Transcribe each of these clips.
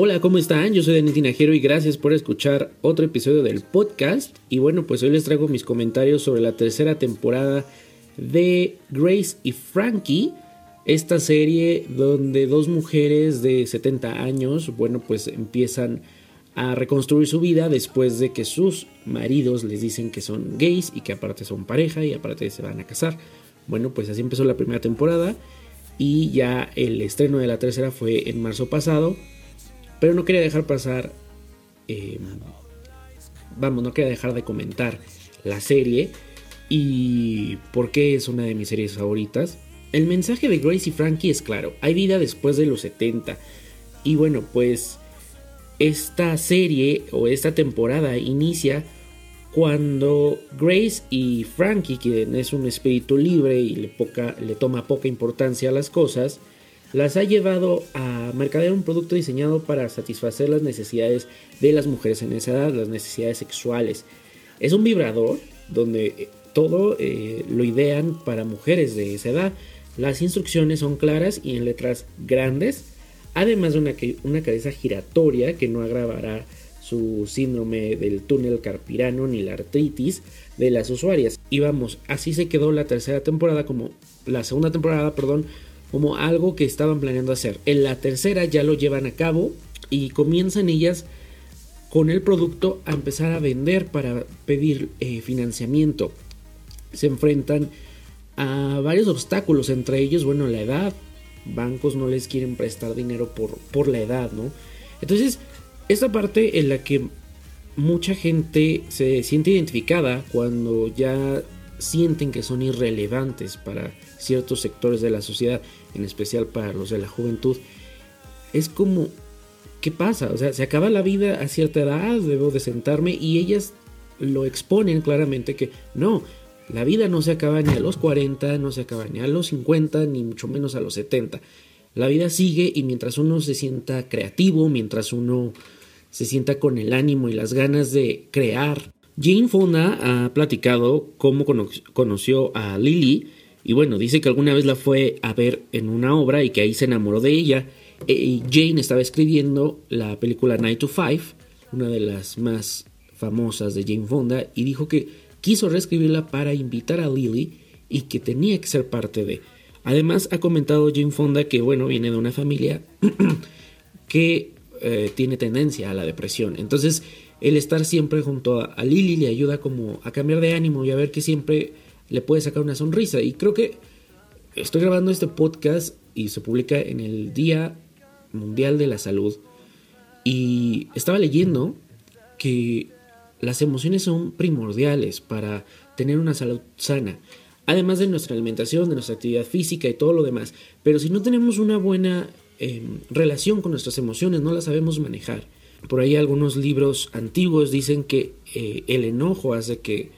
Hola, ¿cómo están? Yo soy Dani Tinajero y gracias por escuchar otro episodio del podcast. Y bueno, pues hoy les traigo mis comentarios sobre la tercera temporada de Grace y Frankie. Esta serie donde dos mujeres de 70 años, bueno, pues empiezan a reconstruir su vida después de que sus maridos les dicen que son gays y que aparte son pareja y aparte se van a casar. Bueno, pues así empezó la primera temporada y ya el estreno de la tercera fue en marzo pasado pero no quería dejar pasar, em, vamos, no quería dejar de comentar la serie y por qué es una de mis series favoritas. El mensaje de Grace y Frankie es claro, hay vida después de los 70. Y bueno, pues esta serie o esta temporada inicia cuando Grace y Frankie, quien es un espíritu libre y le, poca, le toma poca importancia a las cosas, las ha llevado a mercadear un producto diseñado para satisfacer las necesidades de las mujeres en esa edad, las necesidades sexuales. Es un vibrador donde eh, todo eh, lo idean para mujeres de esa edad. Las instrucciones son claras y en letras grandes, además de una, una cabeza giratoria que no agravará su síndrome del túnel carpirano ni la artritis de las usuarias. Y vamos, así se quedó la tercera temporada como la segunda temporada, perdón, como algo que estaban planeando hacer. En la tercera ya lo llevan a cabo y comienzan ellas con el producto a empezar a vender para pedir eh, financiamiento. Se enfrentan a varios obstáculos, entre ellos, bueno, la edad. Bancos no les quieren prestar dinero por, por la edad, ¿no? Entonces, esta parte en la que mucha gente se siente identificada cuando ya sienten que son irrelevantes para ciertos sectores de la sociedad, en especial para los de la juventud, es como, ¿qué pasa? O sea, se acaba la vida a cierta edad, debo de sentarme y ellas lo exponen claramente que no, la vida no se acaba ni a los 40, no se acaba ni a los 50, ni mucho menos a los 70. La vida sigue y mientras uno se sienta creativo, mientras uno se sienta con el ánimo y las ganas de crear. Jane Fonda ha platicado cómo conoció a Lily y bueno, dice que alguna vez la fue a ver en una obra y que ahí se enamoró de ella. E, Jane estaba escribiendo la película Night to Five, una de las más famosas de Jane Fonda, y dijo que quiso reescribirla para invitar a Lily y que tenía que ser parte de. Además, ha comentado Jane Fonda que, bueno, viene de una familia que eh, tiene tendencia a la depresión. Entonces, el estar siempre junto a, a Lily le ayuda como a cambiar de ánimo y a ver que siempre le puede sacar una sonrisa. Y creo que estoy grabando este podcast y se publica en el Día Mundial de la Salud. Y estaba leyendo que las emociones son primordiales para tener una salud sana. Además de nuestra alimentación, de nuestra actividad física y todo lo demás. Pero si no tenemos una buena em, relación con nuestras emociones, no las sabemos manejar. Por ahí algunos libros antiguos dicen que eh, el enojo hace que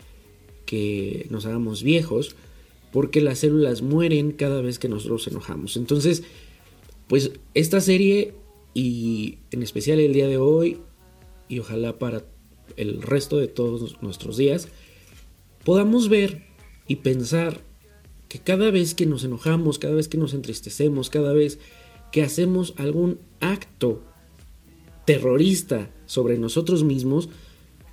que nos hagamos viejos, porque las células mueren cada vez que nosotros enojamos. Entonces, pues esta serie y en especial el día de hoy y ojalá para el resto de todos nuestros días, podamos ver y pensar que cada vez que nos enojamos, cada vez que nos entristecemos, cada vez que hacemos algún acto terrorista sobre nosotros mismos,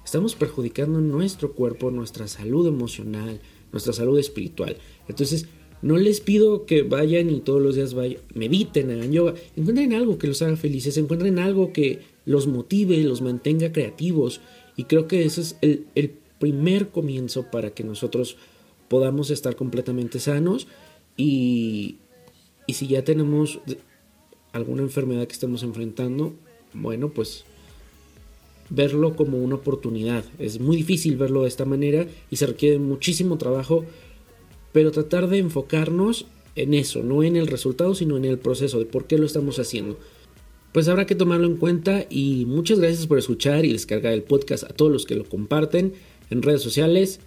estamos perjudicando nuestro cuerpo, nuestra salud emocional, nuestra salud espiritual. Entonces, no les pido que vayan y todos los días vayan, mediten, hagan yoga, encuentren algo que los haga felices, encuentren algo que los motive, los mantenga creativos. Y creo que ese es el, primer comienzo para que nosotros podamos estar completamente sanos y, y si ya tenemos alguna enfermedad que estemos enfrentando, bueno, pues verlo como una oportunidad. Es muy difícil verlo de esta manera y se requiere muchísimo trabajo, pero tratar de enfocarnos en eso, no en el resultado, sino en el proceso, de por qué lo estamos haciendo. Pues habrá que tomarlo en cuenta y muchas gracias por escuchar y descargar el podcast a todos los que lo comparten en redes sociales.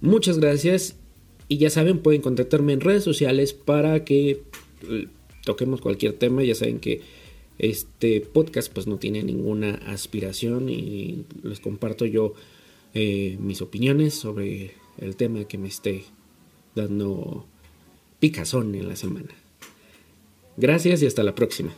Muchas gracias y ya saben, pueden contactarme en redes sociales para que eh, toquemos cualquier tema. Ya saben que este podcast pues no tiene ninguna aspiración y les comparto yo eh, mis opiniones sobre el tema que me esté dando picazón en la semana. Gracias y hasta la próxima.